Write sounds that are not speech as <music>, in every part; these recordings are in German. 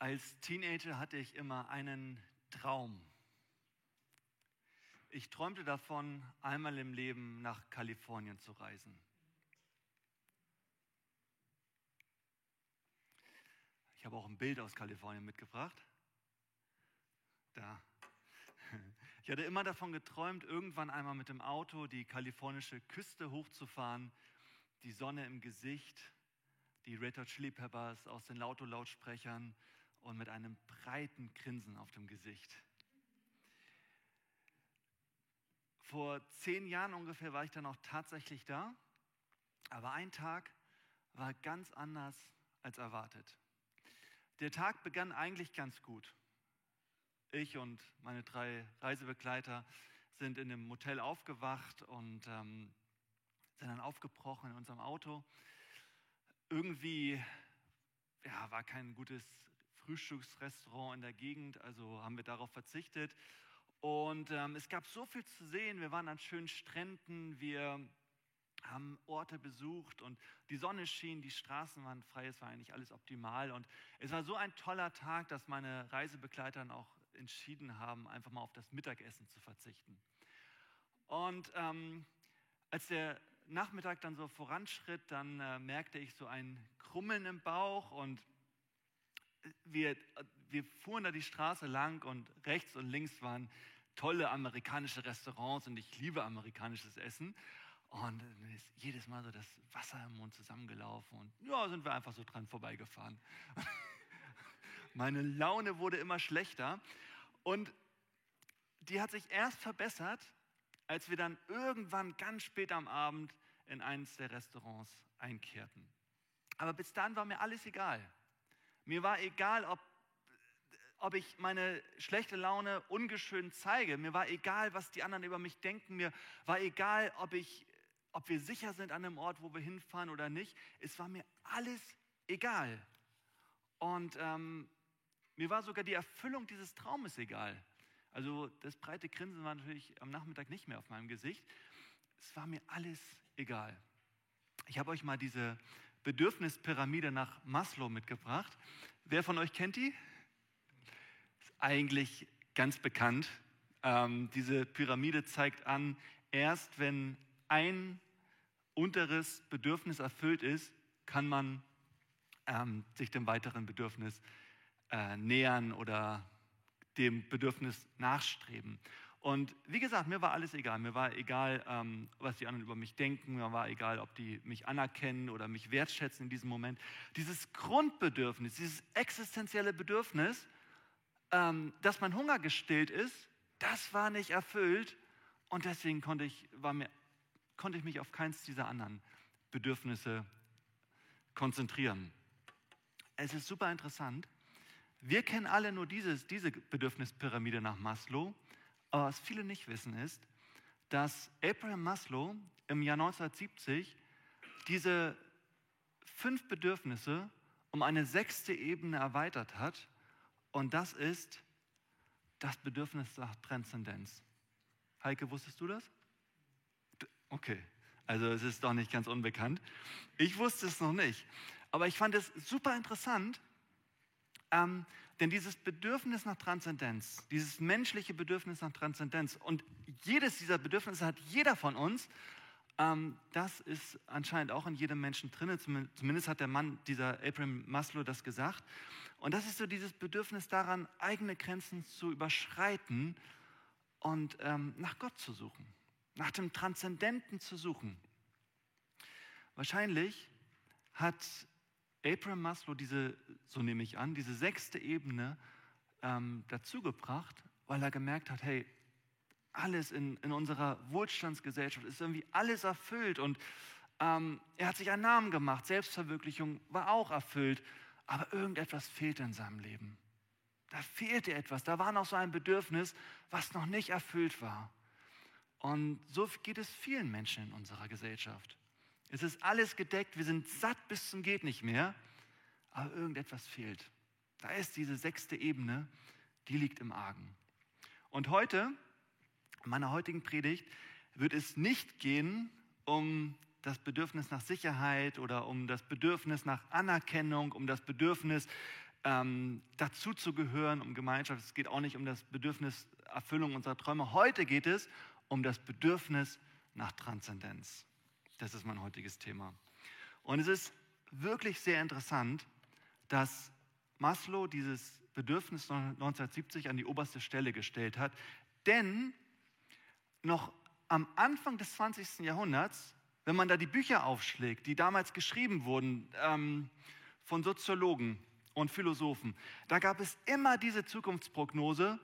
Als Teenager hatte ich immer einen Traum. Ich träumte davon, einmal im Leben nach Kalifornien zu reisen. Ich habe auch ein Bild aus Kalifornien mitgebracht. Da. Ich hatte immer davon geträumt, irgendwann einmal mit dem Auto die kalifornische Küste hochzufahren, die Sonne im Gesicht, die Red Hot Chili Peppers aus den Lauto-Lautsprechern und mit einem breiten Grinsen auf dem Gesicht. Vor zehn Jahren ungefähr war ich dann auch tatsächlich da, aber ein Tag war ganz anders als erwartet. Der Tag begann eigentlich ganz gut. Ich und meine drei Reisebegleiter sind in einem Motel aufgewacht und ähm, sind dann aufgebrochen in unserem Auto. Irgendwie ja, war kein gutes Frühstücksrestaurant in der Gegend, also haben wir darauf verzichtet. Und ähm, es gab so viel zu sehen. Wir waren an schönen Stränden, wir haben Orte besucht und die Sonne schien, die Straßen waren frei, es war eigentlich alles optimal. Und es war so ein toller Tag, dass meine Reisebegleiter auch entschieden haben, einfach mal auf das Mittagessen zu verzichten. Und ähm, als der Nachmittag dann so voranschritt, dann äh, merkte ich so ein Krummeln im Bauch und wir, wir fuhren da die Straße lang und rechts und links waren tolle amerikanische Restaurants und ich liebe amerikanisches Essen. Und ist jedes Mal so das Wasser im Mund zusammengelaufen und ja, sind wir einfach so dran vorbeigefahren. <laughs> Meine Laune wurde immer schlechter und die hat sich erst verbessert, als wir dann irgendwann ganz spät am Abend in eines der Restaurants einkehrten. Aber bis dann war mir alles egal. Mir war egal, ob, ob ich meine schlechte Laune ungeschönt zeige. Mir war egal, was die anderen über mich denken. Mir war egal, ob, ich, ob wir sicher sind an dem Ort, wo wir hinfahren oder nicht. Es war mir alles egal. Und ähm, mir war sogar die Erfüllung dieses Traumes egal. Also das breite Grinsen war natürlich am Nachmittag nicht mehr auf meinem Gesicht. Es war mir alles egal. Ich habe euch mal diese Bedürfnispyramide nach Maslow mitgebracht. Wer von euch kennt die? Ist eigentlich ganz bekannt. Ähm, diese Pyramide zeigt an, erst wenn ein unteres Bedürfnis erfüllt ist, kann man ähm, sich dem weiteren Bedürfnis äh, nähern oder dem Bedürfnis nachstreben. Und wie gesagt, mir war alles egal. Mir war egal, ähm, was die anderen über mich denken. Mir war egal, ob die mich anerkennen oder mich wertschätzen in diesem Moment. Dieses Grundbedürfnis, dieses existenzielle Bedürfnis, ähm, dass mein Hunger gestillt ist, das war nicht erfüllt. Und deswegen konnte ich, war mir, konnte ich mich auf keins dieser anderen Bedürfnisse konzentrieren. Es ist super interessant. Wir kennen alle nur dieses, diese Bedürfnispyramide nach Maslow. Aber was viele nicht wissen ist, dass Abraham Maslow im Jahr 1970 diese fünf Bedürfnisse um eine sechste Ebene erweitert hat. Und das ist das Bedürfnis nach Transzendenz. Heike, wusstest du das? Okay, also es ist doch nicht ganz unbekannt. Ich wusste es noch nicht. Aber ich fand es super interessant, ähm, denn dieses Bedürfnis nach Transzendenz, dieses menschliche Bedürfnis nach Transzendenz und jedes dieser Bedürfnisse hat jeder von uns, ähm, das ist anscheinend auch in jedem Menschen drin, zumindest hat der Mann, dieser Abraham Maslow, das gesagt. Und das ist so dieses Bedürfnis daran, eigene Grenzen zu überschreiten und ähm, nach Gott zu suchen, nach dem Transzendenten zu suchen. Wahrscheinlich hat Abraham Maslow diese, so nehme ich an, diese sechste Ebene ähm, dazugebracht, weil er gemerkt hat, hey, alles in, in unserer Wohlstandsgesellschaft ist irgendwie alles erfüllt und ähm, er hat sich einen Namen gemacht, Selbstverwirklichung war auch erfüllt, aber irgendetwas fehlte in seinem Leben. Da fehlte etwas, da war noch so ein Bedürfnis, was noch nicht erfüllt war. Und so geht es vielen Menschen in unserer Gesellschaft. Es ist alles gedeckt, wir sind satt bis zum geht nicht mehr, aber irgendetwas fehlt. Da ist diese sechste Ebene, die liegt im Argen. Und heute, in meiner heutigen Predigt, wird es nicht gehen um das Bedürfnis nach Sicherheit oder um das Bedürfnis nach Anerkennung, um das Bedürfnis ähm, dazu zu gehören, um Gemeinschaft. Es geht auch nicht um das Bedürfnis Erfüllung unserer Träume. Heute geht es um das Bedürfnis nach Transzendenz. Das ist mein heutiges Thema. Und es ist wirklich sehr interessant, dass Maslow dieses Bedürfnis 1970 an die oberste Stelle gestellt hat, denn noch am Anfang des 20. Jahrhunderts, wenn man da die Bücher aufschlägt, die damals geschrieben wurden ähm, von Soziologen und Philosophen, da gab es immer diese Zukunftsprognose,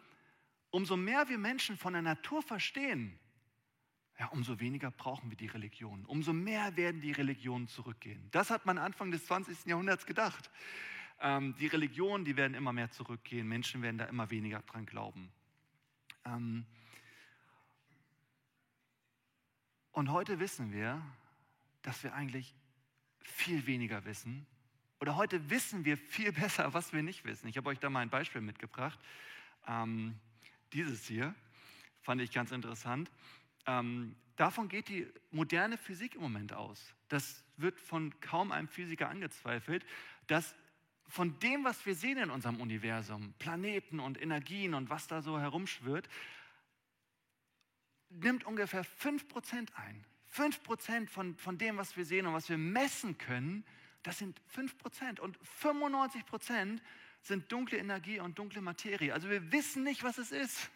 umso mehr wir Menschen von der Natur verstehen, ja, umso weniger brauchen wir die Religion. Umso mehr werden die Religionen zurückgehen. Das hat man Anfang des 20. Jahrhunderts gedacht. Ähm, die Religionen, die werden immer mehr zurückgehen. Menschen werden da immer weniger dran glauben. Ähm, und heute wissen wir, dass wir eigentlich viel weniger wissen. Oder heute wissen wir viel <laughs> besser, was wir nicht wissen. Ich habe euch da mal ein Beispiel mitgebracht. Ähm, dieses hier fand ich ganz interessant. Ähm, davon geht die moderne Physik im Moment aus. Das wird von kaum einem Physiker angezweifelt, dass von dem, was wir sehen in unserem Universum, Planeten und Energien und was da so herumschwirrt, nimmt ungefähr 5% ein. 5% von, von dem, was wir sehen und was wir messen können, das sind 5%. Und 95% sind dunkle Energie und dunkle Materie. Also wir wissen nicht, was es ist.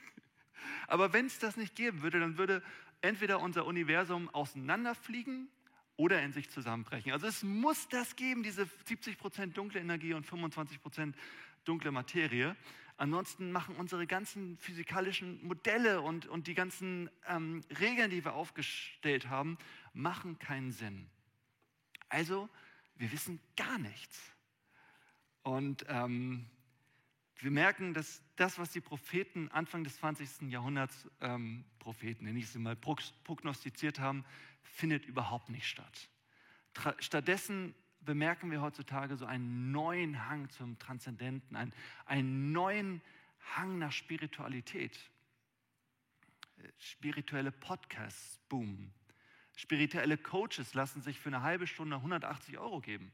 Aber wenn es das nicht geben würde, dann würde entweder unser Universum auseinanderfliegen oder in sich zusammenbrechen. Also es muss das geben, diese 70% dunkle Energie und 25% dunkle Materie. Ansonsten machen unsere ganzen physikalischen Modelle und, und die ganzen ähm, Regeln, die wir aufgestellt haben, machen keinen Sinn. Also, wir wissen gar nichts. Und ähm, wir merken, dass das, was die Propheten Anfang des 20. Jahrhunderts, ähm, Propheten, nenne ich sie mal, prognostiziert haben, findet überhaupt nicht statt. Tra stattdessen bemerken wir heutzutage so einen neuen Hang zum Transzendenten, einen, einen neuen Hang nach Spiritualität. Spirituelle Podcasts boomen. Spirituelle Coaches lassen sich für eine halbe Stunde 180 Euro geben.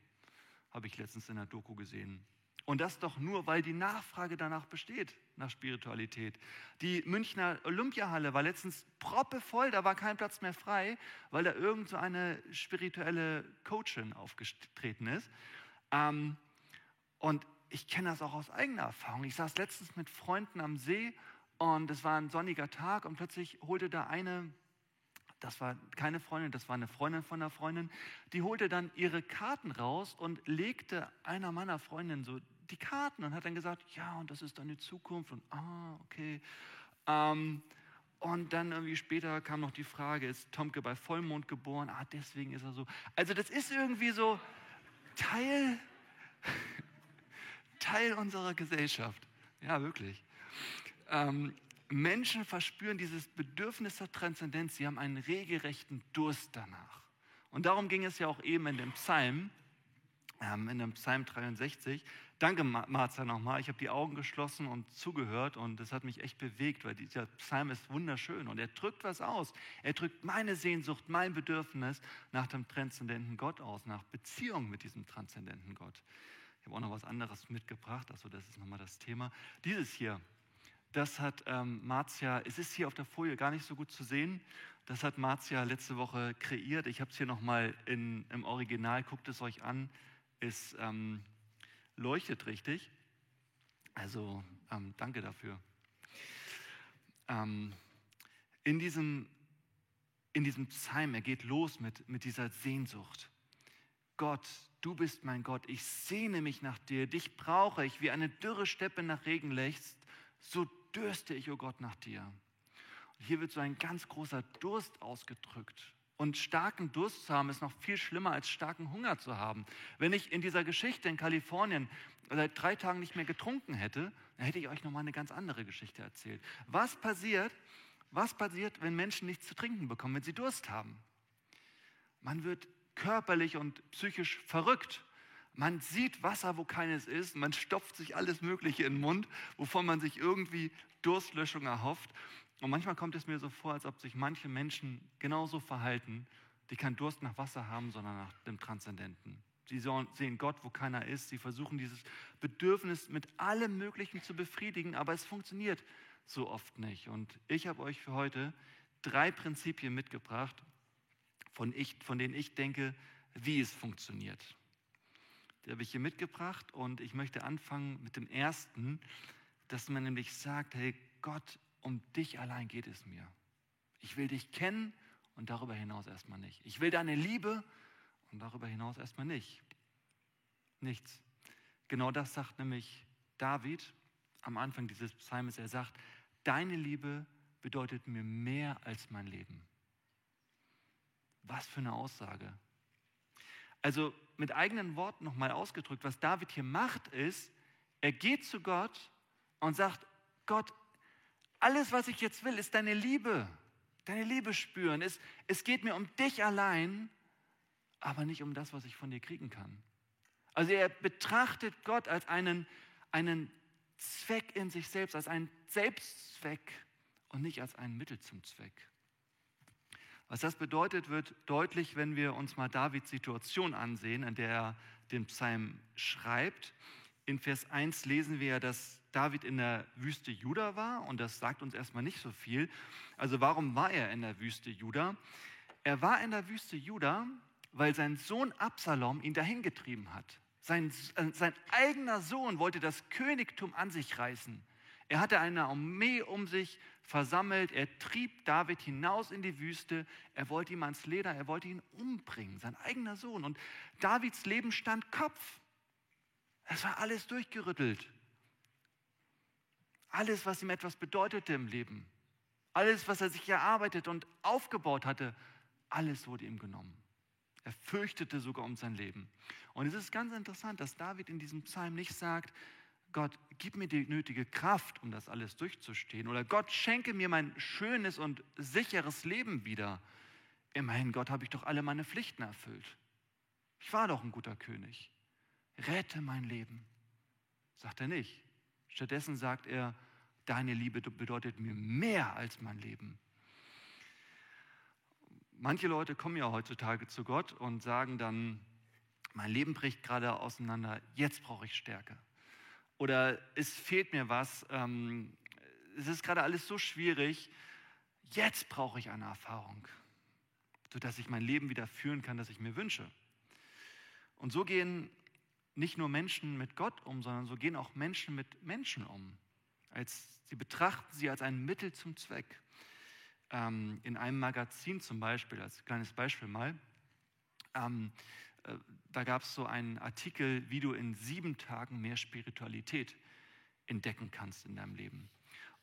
Habe ich letztens in der Doku gesehen. Und das doch nur, weil die Nachfrage danach besteht, nach Spiritualität. Die Münchner Olympiahalle war letztens proppevoll, da war kein Platz mehr frei, weil da irgend so eine spirituelle Coachin aufgetreten ist. Ähm, und ich kenne das auch aus eigener Erfahrung. Ich saß letztens mit Freunden am See und es war ein sonniger Tag und plötzlich holte da eine das war keine Freundin, das war eine Freundin von einer Freundin, die holte dann ihre Karten raus und legte einer meiner Freundinnen so die Karten und hat dann gesagt, ja, und das ist deine Zukunft und ah, okay. Ähm, und dann irgendwie später kam noch die Frage, ist Tomke bei Vollmond geboren? Ah, deswegen ist er so. Also das ist irgendwie so Teil, <laughs> Teil unserer Gesellschaft. Ja, wirklich. Ähm, Menschen verspüren dieses Bedürfnis der Transzendenz. Sie haben einen regelrechten Durst danach. Und darum ging es ja auch eben in dem Psalm, ähm, in dem Psalm 63. Danke, Martha, nochmal. Ich habe die Augen geschlossen und zugehört und das hat mich echt bewegt, weil dieser Psalm ist wunderschön und er drückt was aus. Er drückt meine Sehnsucht, mein Bedürfnis nach dem transzendenten Gott aus, nach Beziehung mit diesem transzendenten Gott. Ich habe auch noch was anderes mitgebracht, also das ist nochmal das Thema. Dieses hier, das hat ähm, Marzia, es ist hier auf der Folie gar nicht so gut zu sehen, das hat Marzia letzte Woche kreiert. Ich habe es hier nochmal im Original, guckt es euch an. Es ähm, leuchtet richtig. Also ähm, danke dafür. Ähm, in, diesem, in diesem Psalm, er geht los mit, mit dieser Sehnsucht. Gott, du bist mein Gott, ich sehne mich nach dir, dich brauche ich, wie eine dürre Steppe nach Regen lechzt, so dürste ich, o oh Gott, nach dir. Und hier wird so ein ganz großer Durst ausgedrückt. Und starken Durst zu haben, ist noch viel schlimmer als starken Hunger zu haben. Wenn ich in dieser Geschichte in Kalifornien seit drei Tagen nicht mehr getrunken hätte, dann hätte ich euch nochmal eine ganz andere Geschichte erzählt. Was passiert, was passiert, wenn Menschen nichts zu trinken bekommen, wenn sie Durst haben? Man wird körperlich und psychisch verrückt. Man sieht Wasser, wo keines ist. Man stopft sich alles Mögliche in den Mund, wovon man sich irgendwie Durstlöschung erhofft. Und manchmal kommt es mir so vor, als ob sich manche Menschen genauso verhalten, die keinen Durst nach Wasser haben, sondern nach dem Transzendenten. Sie sehen Gott, wo keiner ist. Sie versuchen dieses Bedürfnis mit allem Möglichen zu befriedigen, aber es funktioniert so oft nicht. Und ich habe euch für heute drei Prinzipien mitgebracht, von, ich, von denen ich denke, wie es funktioniert. Die habe ich hier mitgebracht und ich möchte anfangen mit dem ersten, dass man nämlich sagt, hey Gott, um dich allein geht es mir. Ich will dich kennen und darüber hinaus erstmal nicht. Ich will deine Liebe und darüber hinaus erstmal nicht. Nichts. Genau das sagt nämlich David am Anfang dieses Psalmes. Er sagt, deine Liebe bedeutet mir mehr als mein Leben. Was für eine Aussage. Also mit eigenen Worten nochmal ausgedrückt, was David hier macht, ist, er geht zu Gott und sagt, Gott, alles, was ich jetzt will, ist deine Liebe, deine Liebe spüren. Es, es geht mir um dich allein, aber nicht um das, was ich von dir kriegen kann. Also er betrachtet Gott als einen, einen Zweck in sich selbst, als einen Selbstzweck und nicht als ein Mittel zum Zweck. Was das bedeutet, wird deutlich, wenn wir uns mal Davids Situation ansehen, in der er den Psalm schreibt. In Vers 1 lesen wir, dass David in der Wüste Juda war und das sagt uns erstmal nicht so viel. Also warum war er in der Wüste Juda? Er war in der Wüste Juda, weil sein Sohn Absalom ihn dahin getrieben hat. Sein, äh, sein eigener Sohn wollte das Königtum an sich reißen. Er hatte eine Armee um sich versammelt. Er trieb David hinaus in die Wüste. Er wollte ihm ans Leder, er wollte ihn umbringen, sein eigener Sohn. Und Davids Leben stand Kopf. Es war alles durchgerüttelt. Alles, was ihm etwas bedeutete im Leben. Alles, was er sich erarbeitet und aufgebaut hatte, alles wurde ihm genommen. Er fürchtete sogar um sein Leben. Und es ist ganz interessant, dass David in diesem Psalm nicht sagt, Gott, gib mir die nötige Kraft, um das alles durchzustehen. Oder Gott, schenke mir mein schönes und sicheres Leben wieder. Immerhin, Gott, habe ich doch alle meine Pflichten erfüllt. Ich war doch ein guter König. Rette mein Leben. Sagt er nicht. Stattdessen sagt er, deine Liebe bedeutet mir mehr als mein Leben. Manche Leute kommen ja heutzutage zu Gott und sagen dann, mein Leben bricht gerade auseinander, jetzt brauche ich Stärke oder es fehlt mir was, ähm, es ist gerade alles so schwierig, jetzt brauche ich eine Erfahrung, sodass ich mein Leben wieder führen kann, das ich mir wünsche. Und so gehen nicht nur Menschen mit Gott um, sondern so gehen auch Menschen mit Menschen um. Als, sie betrachten sie als ein Mittel zum Zweck. Ähm, in einem Magazin zum Beispiel, als kleines Beispiel mal, ähm, äh, da gab es so einen Artikel, wie du in sieben Tagen mehr Spiritualität entdecken kannst in deinem Leben.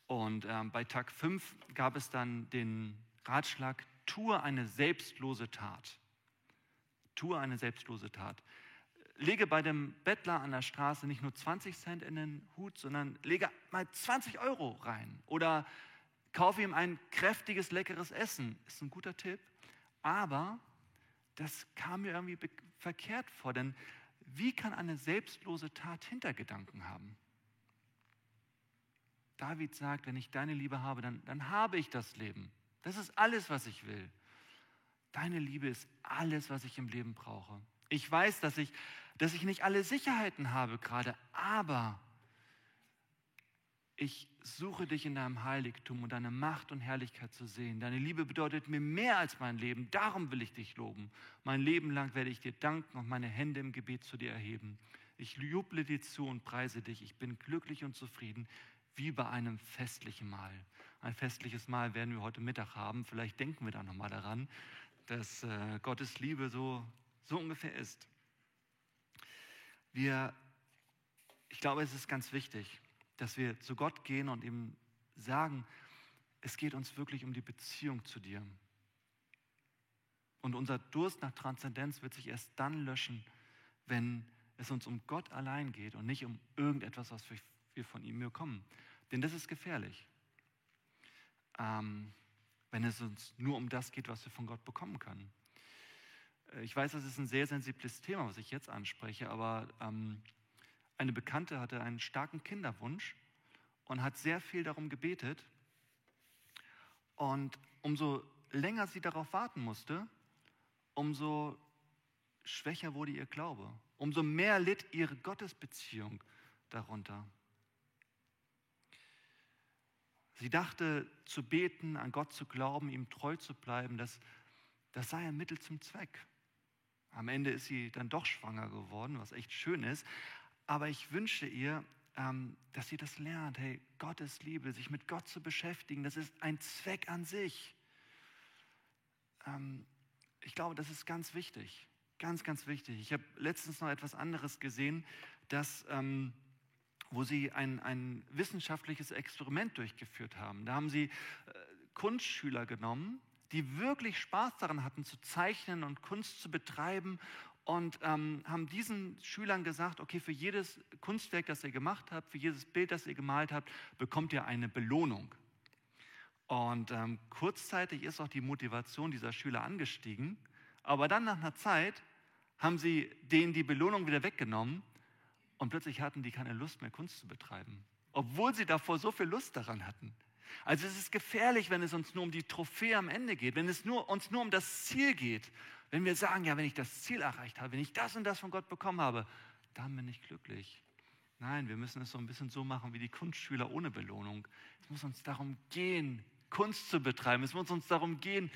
Und ähm, bei Tag 5 gab es dann den Ratschlag, tue eine selbstlose Tat. Tue eine selbstlose Tat. Lege bei dem Bettler an der Straße nicht nur 20 Cent in den Hut, sondern lege mal 20 Euro rein. Oder kaufe ihm ein kräftiges, leckeres Essen. Ist ein guter Tipp. Aber das kam mir irgendwie verkehrt vor, denn wie kann eine selbstlose Tat Hintergedanken haben? David sagt, wenn ich deine Liebe habe, dann, dann habe ich das Leben. Das ist alles, was ich will. Deine Liebe ist alles, was ich im Leben brauche. Ich weiß, dass ich, dass ich nicht alle Sicherheiten habe gerade, aber ich suche dich in deinem Heiligtum und deine Macht und Herrlichkeit zu sehen. Deine Liebe bedeutet mir mehr als mein Leben. Darum will ich dich loben. Mein Leben lang werde ich dir danken und meine Hände im Gebet zu dir erheben. Ich juble dir zu und preise dich. Ich bin glücklich und zufrieden, wie bei einem festlichen Mahl. Ein festliches Mahl werden wir heute Mittag haben. Vielleicht denken wir da nochmal daran, dass äh, Gottes Liebe so, so ungefähr ist. Wir, ich glaube, es ist ganz wichtig, dass wir zu Gott gehen und ihm sagen, es geht uns wirklich um die Beziehung zu dir. Und unser Durst nach Transzendenz wird sich erst dann löschen, wenn es uns um Gott allein geht und nicht um irgendetwas, was wir von ihm bekommen. Denn das ist gefährlich, ähm, wenn es uns nur um das geht, was wir von Gott bekommen können. Ich weiß, das ist ein sehr sensibles Thema, was ich jetzt anspreche, aber ähm, eine Bekannte hatte einen starken Kinderwunsch und hat sehr viel darum gebetet. Und umso länger sie darauf warten musste, umso schwächer wurde ihr Glaube, umso mehr litt ihre Gottesbeziehung darunter. Sie dachte, zu beten, an Gott zu glauben, ihm treu zu bleiben, das, das sei ein Mittel zum Zweck. Am Ende ist sie dann doch schwanger geworden, was echt schön ist. Aber ich wünsche ihr, ähm, dass sie das lernt. Hey, Gottes Liebe, sich mit Gott zu beschäftigen, das ist ein Zweck an sich. Ähm, ich glaube, das ist ganz wichtig. Ganz, ganz wichtig. Ich habe letztens noch etwas anderes gesehen, dass, ähm, wo sie ein, ein wissenschaftliches Experiment durchgeführt haben. Da haben sie äh, Kunstschüler genommen, die wirklich Spaß daran hatten, zu zeichnen und Kunst zu betreiben und ähm, haben diesen Schülern gesagt, okay, für jedes Kunstwerk, das ihr gemacht habt, für jedes Bild, das ihr gemalt habt, bekommt ihr eine Belohnung. Und ähm, kurzzeitig ist auch die Motivation dieser Schüler angestiegen, aber dann nach einer Zeit haben sie denen die Belohnung wieder weggenommen und plötzlich hatten die keine Lust mehr, Kunst zu betreiben, obwohl sie davor so viel Lust daran hatten. Also es ist gefährlich, wenn es uns nur um die Trophäe am Ende geht, wenn es nur, uns nur um das Ziel geht. Wenn wir sagen, ja, wenn ich das Ziel erreicht habe, wenn ich das und das von Gott bekommen habe, dann bin ich glücklich. Nein, wir müssen es so ein bisschen so machen wie die Kunstschüler ohne Belohnung. Es muss uns darum gehen, Kunst zu betreiben. Es muss uns darum gehen,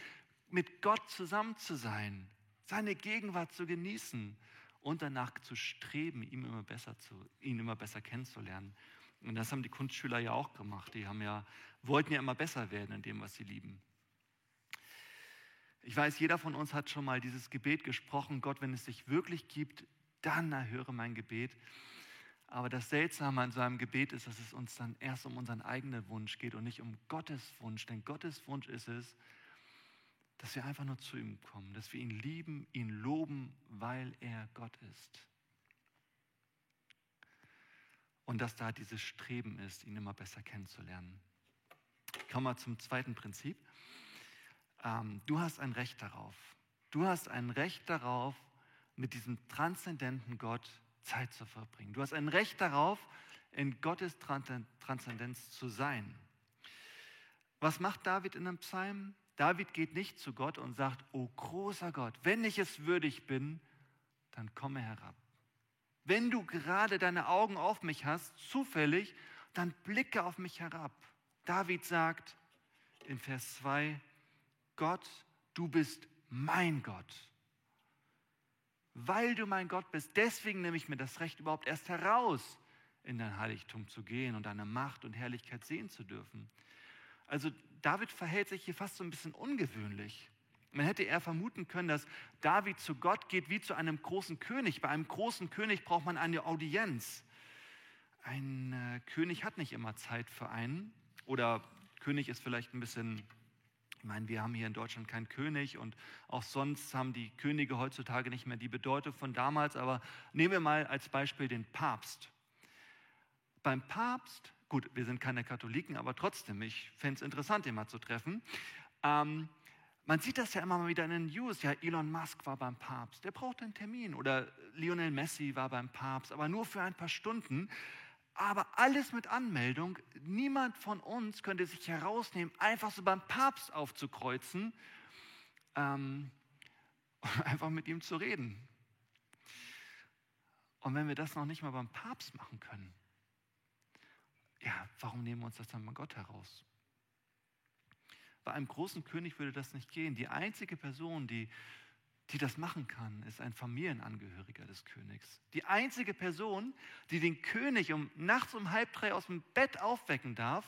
mit Gott zusammen zu sein, seine Gegenwart zu genießen und danach zu streben, ihm immer besser zu, ihn immer besser kennenzulernen. Und das haben die Kunstschüler ja auch gemacht. Die haben ja, wollten ja immer besser werden in dem, was sie lieben. Ich weiß, jeder von uns hat schon mal dieses Gebet gesprochen, Gott, wenn es dich wirklich gibt, dann erhöre mein Gebet. Aber das Seltsame an so einem Gebet ist, dass es uns dann erst um unseren eigenen Wunsch geht und nicht um Gottes Wunsch. Denn Gottes Wunsch ist es, dass wir einfach nur zu ihm kommen, dass wir ihn lieben, ihn loben, weil er Gott ist. Und dass da dieses Streben ist, ihn immer besser kennenzulernen. Kommen wir zum zweiten Prinzip. Ähm, du hast ein Recht darauf. Du hast ein Recht darauf, mit diesem transzendenten Gott Zeit zu verbringen. Du hast ein Recht darauf, in Gottes Transzendenz zu sein. Was macht David in einem Psalm? David geht nicht zu Gott und sagt, oh großer Gott, wenn ich es würdig bin, dann komme herab. Wenn du gerade deine Augen auf mich hast, zufällig, dann blicke auf mich herab. David sagt in Vers 2, Gott, du bist mein Gott. Weil du mein Gott bist, deswegen nehme ich mir das Recht überhaupt erst heraus, in dein Heiligtum zu gehen und deine Macht und Herrlichkeit sehen zu dürfen. Also David verhält sich hier fast so ein bisschen ungewöhnlich. Man hätte eher vermuten können, dass David zu Gott geht wie zu einem großen König. Bei einem großen König braucht man eine Audienz. Ein äh, König hat nicht immer Zeit für einen. Oder König ist vielleicht ein bisschen, ich meine, wir haben hier in Deutschland keinen König und auch sonst haben die Könige heutzutage nicht mehr die Bedeutung von damals. Aber nehmen wir mal als Beispiel den Papst. Beim Papst Gut, wir sind keine Katholiken, aber trotzdem, ich fände es interessant, ihn mal zu treffen. Ähm, man sieht das ja immer mal wieder in den News. Ja, Elon Musk war beim Papst, der braucht einen Termin. Oder Lionel Messi war beim Papst, aber nur für ein paar Stunden. Aber alles mit Anmeldung. Niemand von uns könnte sich herausnehmen, einfach so beim Papst aufzukreuzen, ähm, <laughs> einfach mit ihm zu reden. Und wenn wir das noch nicht mal beim Papst machen können, ja, warum nehmen wir uns das dann bei Gott heraus? Bei einem großen König würde das nicht gehen. Die einzige Person, die, die das machen kann, ist ein Familienangehöriger des Königs. Die einzige Person, die den König um, nachts um halb drei aus dem Bett aufwecken darf,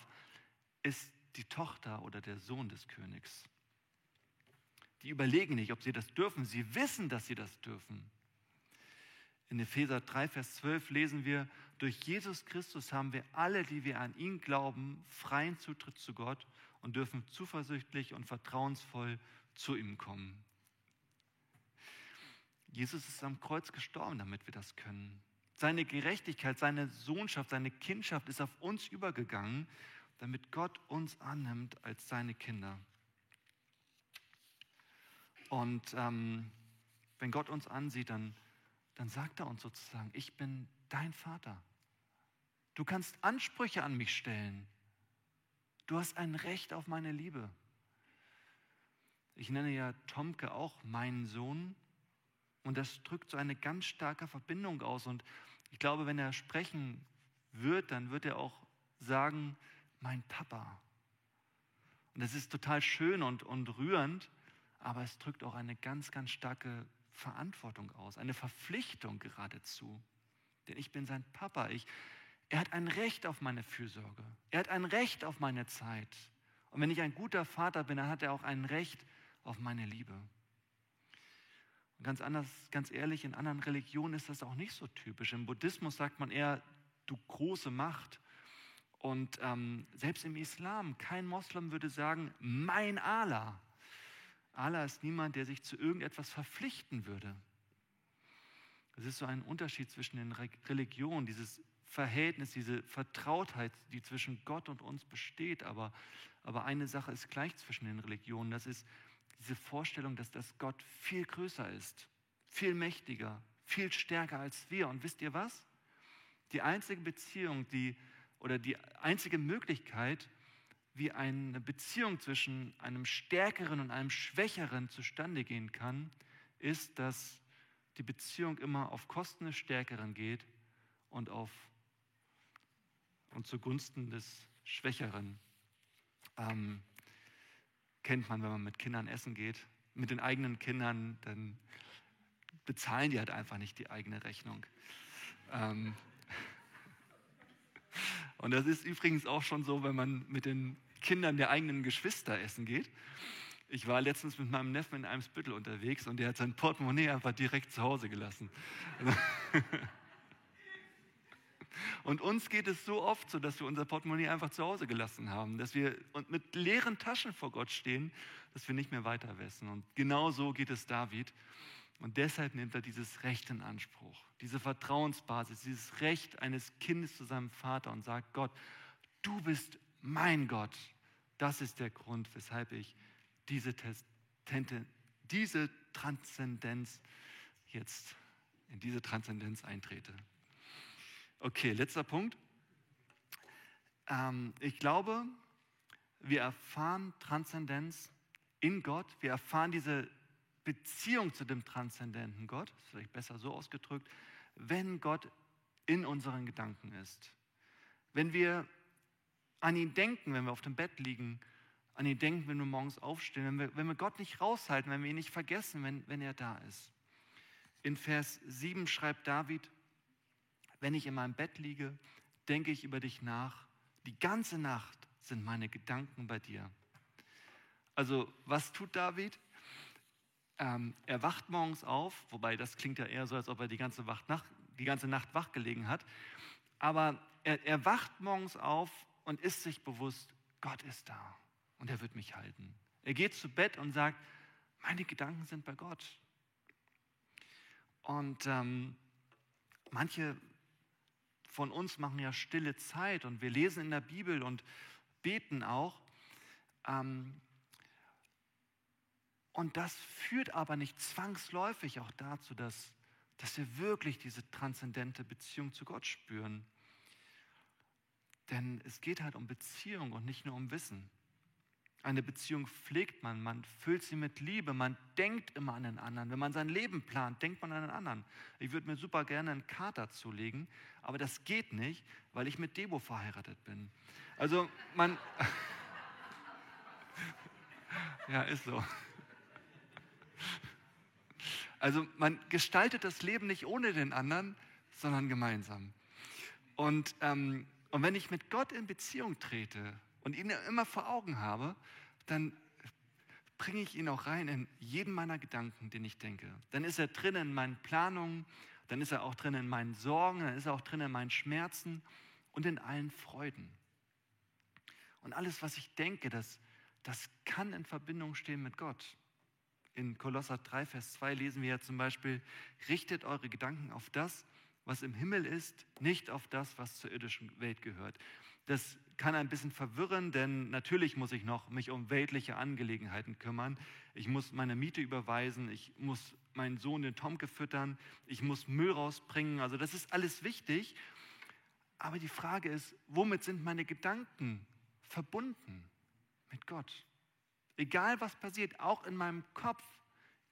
ist die Tochter oder der Sohn des Königs. Die überlegen nicht, ob sie das dürfen. Sie wissen, dass sie das dürfen. In Epheser 3, Vers 12 lesen wir, durch Jesus Christus haben wir alle, die wir an ihn glauben, freien Zutritt zu Gott und dürfen zuversichtlich und vertrauensvoll zu ihm kommen. Jesus ist am Kreuz gestorben, damit wir das können. Seine Gerechtigkeit, seine Sohnschaft, seine Kindschaft ist auf uns übergegangen, damit Gott uns annimmt als seine Kinder. Und ähm, wenn Gott uns ansieht, dann dann sagt er uns sozusagen, ich bin dein Vater. Du kannst Ansprüche an mich stellen. Du hast ein Recht auf meine Liebe. Ich nenne ja Tomke auch meinen Sohn. Und das drückt so eine ganz starke Verbindung aus. Und ich glaube, wenn er sprechen wird, dann wird er auch sagen, mein Papa. Und das ist total schön und, und rührend, aber es drückt auch eine ganz, ganz starke Verantwortung aus, eine Verpflichtung geradezu. Denn ich bin sein Papa. Ich, er hat ein Recht auf meine Fürsorge. Er hat ein Recht auf meine Zeit. Und wenn ich ein guter Vater bin, dann hat er auch ein Recht auf meine Liebe. Und ganz anders, ganz ehrlich, in anderen Religionen ist das auch nicht so typisch. Im Buddhismus sagt man eher, du große Macht. Und ähm, selbst im Islam, kein Moslem würde sagen, mein Allah. Allah ist niemand, der sich zu irgendetwas verpflichten würde. Es ist so ein Unterschied zwischen den Religionen, dieses Verhältnis, diese Vertrautheit, die zwischen Gott und uns besteht. Aber, aber eine Sache ist gleich zwischen den Religionen. Das ist diese Vorstellung, dass das Gott viel größer ist, viel mächtiger, viel stärker als wir. Und wisst ihr was? Die einzige Beziehung, die oder die einzige Möglichkeit, wie eine Beziehung zwischen einem Stärkeren und einem Schwächeren zustande gehen kann, ist, dass die Beziehung immer auf Kosten des Stärkeren geht und, auf, und zugunsten des Schwächeren. Ähm, kennt man, wenn man mit Kindern essen geht. Mit den eigenen Kindern, dann bezahlen die halt einfach nicht die eigene Rechnung. Ähm, <laughs> und das ist übrigens auch schon so, wenn man mit den Kindern der eigenen Geschwister essen geht. Ich war letztens mit meinem Neffen in einem Spüttel unterwegs und der hat sein Portemonnaie einfach direkt zu Hause gelassen. <laughs> Und uns geht es so oft so, dass wir unser Portemonnaie einfach zu Hause gelassen haben, dass wir mit leeren Taschen vor Gott stehen, dass wir nicht mehr weiter wissen. Und genau so geht es David. Und deshalb nimmt er dieses Recht in Anspruch, diese Vertrauensbasis, dieses Recht eines Kindes zu seinem Vater und sagt, Gott, du bist mein Gott. Das ist der Grund, weshalb ich diese, Tente, diese Transzendenz jetzt in diese Transzendenz eintrete. Okay, letzter Punkt. Ähm, ich glaube, wir erfahren Transzendenz in Gott. Wir erfahren diese Beziehung zu dem transzendenten Gott, vielleicht besser so ausgedrückt, wenn Gott in unseren Gedanken ist. Wenn wir an ihn denken, wenn wir auf dem Bett liegen, an ihn denken, wenn wir morgens aufstehen, wenn wir, wenn wir Gott nicht raushalten, wenn wir ihn nicht vergessen, wenn, wenn er da ist. In Vers 7 schreibt David, wenn ich in meinem Bett liege, denke ich über dich nach. Die ganze Nacht sind meine Gedanken bei dir. Also was tut David? Ähm, er wacht morgens auf, wobei das klingt ja eher so, als ob er die ganze, Nacht, die ganze Nacht wach gelegen hat. Aber er, er wacht morgens auf und ist sich bewusst, Gott ist da und er wird mich halten. Er geht zu Bett und sagt, meine Gedanken sind bei Gott. Und ähm, manche von uns machen ja stille Zeit und wir lesen in der Bibel und beten auch. Ähm, und das führt aber nicht zwangsläufig auch dazu, dass, dass wir wirklich diese transzendente Beziehung zu Gott spüren. Denn es geht halt um Beziehung und nicht nur um Wissen. Eine Beziehung pflegt man, man füllt sie mit Liebe, man denkt immer an den anderen. Wenn man sein Leben plant, denkt man an den anderen. Ich würde mir super gerne einen Kater zulegen, aber das geht nicht, weil ich mit Debo verheiratet bin. Also man... <laughs> ja, ist so. Also man gestaltet das Leben nicht ohne den anderen, sondern gemeinsam. Und, ähm, und wenn ich mit Gott in Beziehung trete, und ihn immer vor Augen habe, dann bringe ich ihn auch rein in jeden meiner Gedanken, den ich denke. Dann ist er drin in meinen Planungen, dann ist er auch drin in meinen Sorgen, dann ist er auch drin in meinen Schmerzen und in allen Freuden. Und alles, was ich denke, das, das kann in Verbindung stehen mit Gott. In Kolosser 3, Vers 2 lesen wir ja zum Beispiel, richtet eure Gedanken auf das, was im Himmel ist, nicht auf das, was zur irdischen Welt gehört. Das kann ein bisschen verwirren, denn natürlich muss ich noch mich um weltliche Angelegenheiten kümmern. Ich muss meine Miete überweisen, ich muss meinen Sohn den Tomke füttern, ich muss Müll rausbringen. Also das ist alles wichtig. Aber die Frage ist, womit sind meine Gedanken verbunden mit Gott? Egal was passiert, auch in meinem Kopf,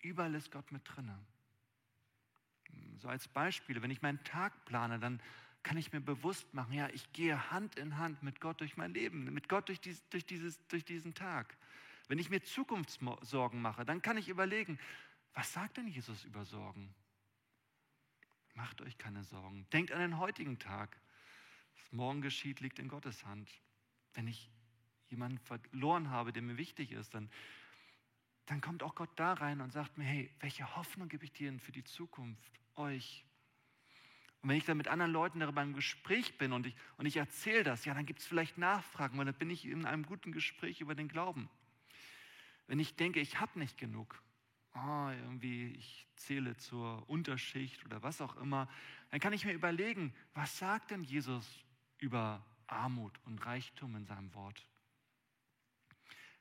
überall ist Gott mit drinne. So als Beispiel, wenn ich meinen Tag plane, dann kann ich mir bewusst machen, ja, ich gehe Hand in Hand mit Gott durch mein Leben, mit Gott durch, dies, durch, dieses, durch diesen Tag. Wenn ich mir Zukunftssorgen mache, dann kann ich überlegen, was sagt denn Jesus über Sorgen? Macht euch keine Sorgen. Denkt an den heutigen Tag. Was morgen geschieht, liegt in Gottes Hand. Wenn ich jemanden verloren habe, der mir wichtig ist, dann, dann kommt auch Gott da rein und sagt mir, hey, welche Hoffnung gebe ich dir denn für die Zukunft, euch? Und wenn ich dann mit anderen Leuten darüber im Gespräch bin und ich, und ich erzähle das, ja, dann gibt es vielleicht Nachfragen, weil dann bin ich in einem guten Gespräch über den Glauben. Wenn ich denke, ich habe nicht genug, oh, irgendwie ich zähle zur Unterschicht oder was auch immer, dann kann ich mir überlegen, was sagt denn Jesus über Armut und Reichtum in seinem Wort?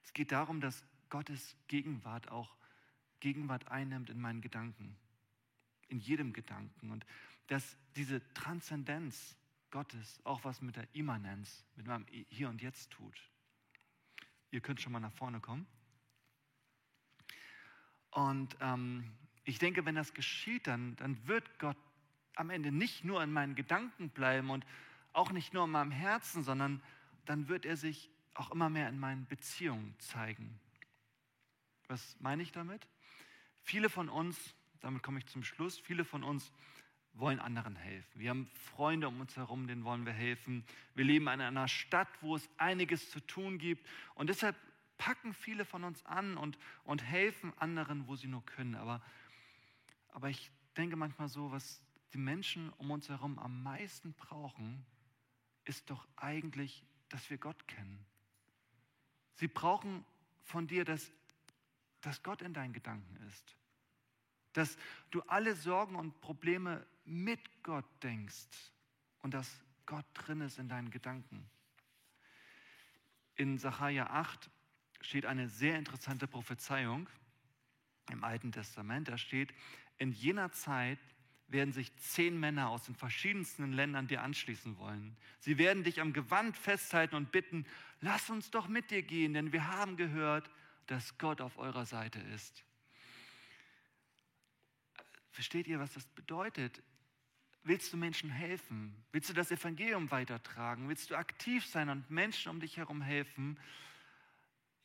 Es geht darum, dass Gottes Gegenwart auch Gegenwart einnimmt in meinen Gedanken, in jedem Gedanken und dass diese Transzendenz Gottes auch was mit der Immanenz, mit meinem Hier und Jetzt tut. Ihr könnt schon mal nach vorne kommen. Und ähm, ich denke, wenn das geschieht, dann, dann wird Gott am Ende nicht nur in meinen Gedanken bleiben und auch nicht nur in meinem Herzen, sondern dann wird er sich auch immer mehr in meinen Beziehungen zeigen. Was meine ich damit? Viele von uns, damit komme ich zum Schluss, viele von uns wollen anderen helfen. Wir haben Freunde um uns herum, denen wollen wir helfen. Wir leben in einer Stadt, wo es einiges zu tun gibt. Und deshalb packen viele von uns an und, und helfen anderen, wo sie nur können. Aber, aber ich denke manchmal so, was die Menschen um uns herum am meisten brauchen, ist doch eigentlich, dass wir Gott kennen. Sie brauchen von dir, dass, dass Gott in deinen Gedanken ist. Dass du alle Sorgen und Probleme mit Gott denkst und dass Gott drin ist in deinen Gedanken. In Sacharja 8 steht eine sehr interessante Prophezeiung im Alten Testament. Da steht, in jener Zeit werden sich zehn Männer aus den verschiedensten Ländern dir anschließen wollen. Sie werden dich am Gewand festhalten und bitten, lass uns doch mit dir gehen, denn wir haben gehört, dass Gott auf eurer Seite ist. Versteht ihr, was das bedeutet? Willst du Menschen helfen? Willst du das Evangelium weitertragen? Willst du aktiv sein und Menschen um dich herum helfen?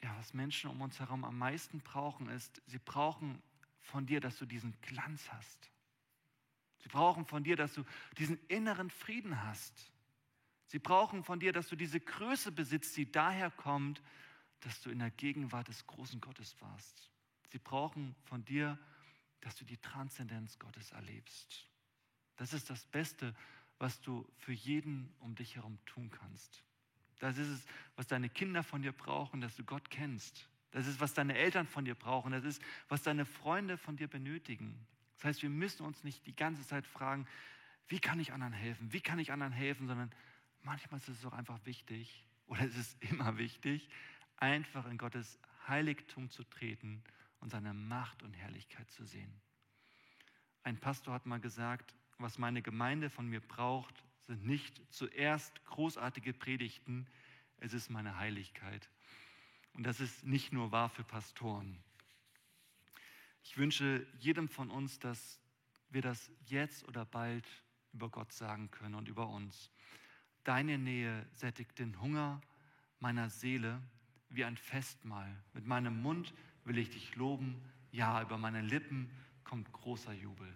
ja, was Menschen um uns herum am meisten brauchen, ist, sie brauchen von dir, dass du diesen Glanz hast. Sie brauchen von dir, dass du diesen inneren Frieden hast. Sie brauchen von dir, dass du diese Größe besitzt, die daher kommt, dass du in der Gegenwart des großen Gottes warst. Sie brauchen von dir, dass du die Transzendenz Gottes erlebst. Das ist das Beste, was du für jeden um dich herum tun kannst. Das ist es, was deine Kinder von dir brauchen, dass du Gott kennst. Das ist, was deine Eltern von dir brauchen. Das ist, was deine Freunde von dir benötigen. Das heißt, wir müssen uns nicht die ganze Zeit fragen, wie kann ich anderen helfen? Wie kann ich anderen helfen? Sondern manchmal ist es auch einfach wichtig, oder es ist immer wichtig, einfach in Gottes Heiligtum zu treten und seine Macht und Herrlichkeit zu sehen. Ein Pastor hat mal gesagt, was meine Gemeinde von mir braucht, sind nicht zuerst großartige Predigten, es ist meine Heiligkeit. Und das ist nicht nur wahr für Pastoren. Ich wünsche jedem von uns, dass wir das jetzt oder bald über Gott sagen können und über uns. Deine Nähe sättigt den Hunger meiner Seele wie ein Festmahl. Mit meinem Mund will ich dich loben. Ja, über meine Lippen kommt großer Jubel.